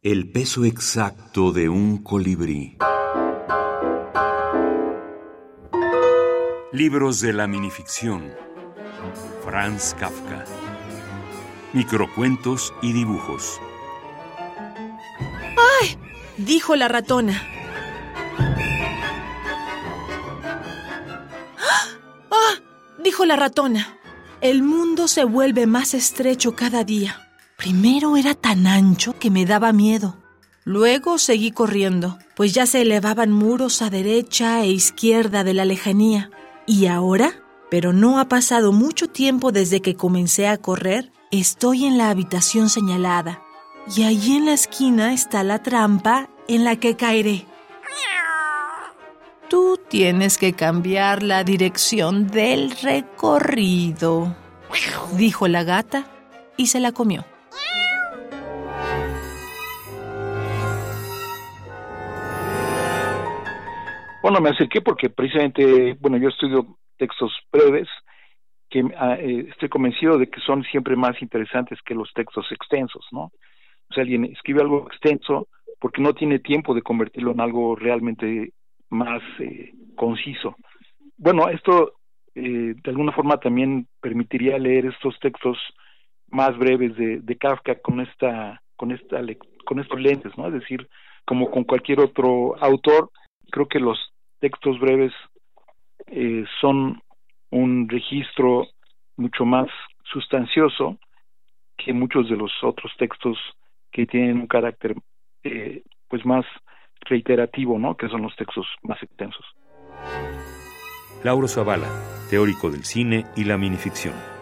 El peso exacto de un colibrí. Libros de la minificción. Franz Kafka. Microcuentos y dibujos. ¡Ay! dijo la ratona. ¡Ah! dijo la ratona. El mundo se vuelve más estrecho cada día. Primero era tan ancho que me daba miedo. Luego seguí corriendo, pues ya se elevaban muros a derecha e izquierda de la lejanía. Y ahora, pero no ha pasado mucho tiempo desde que comencé a correr, estoy en la habitación señalada. Y allí en la esquina está la trampa en la que caeré. Tú tienes que cambiar la dirección del recorrido, dijo la gata y se la comió. Bueno, me acerqué porque precisamente, bueno, yo estudio textos breves que ah, eh, estoy convencido de que son siempre más interesantes que los textos extensos, ¿no? O sea, alguien escribe algo extenso porque no tiene tiempo de convertirlo en algo realmente más eh, conciso. Bueno, esto eh, de alguna forma también permitiría leer estos textos más breves de, de Kafka con esta con esta con estos lentes, ¿no? Es decir, como con cualquier otro autor, creo que los textos breves eh, son un registro mucho más sustancioso que muchos de los otros textos que tienen un carácter eh, pues más reiterativo, ¿no? Que son los textos más extensos. Lauro Zavala, teórico del cine y la minificción.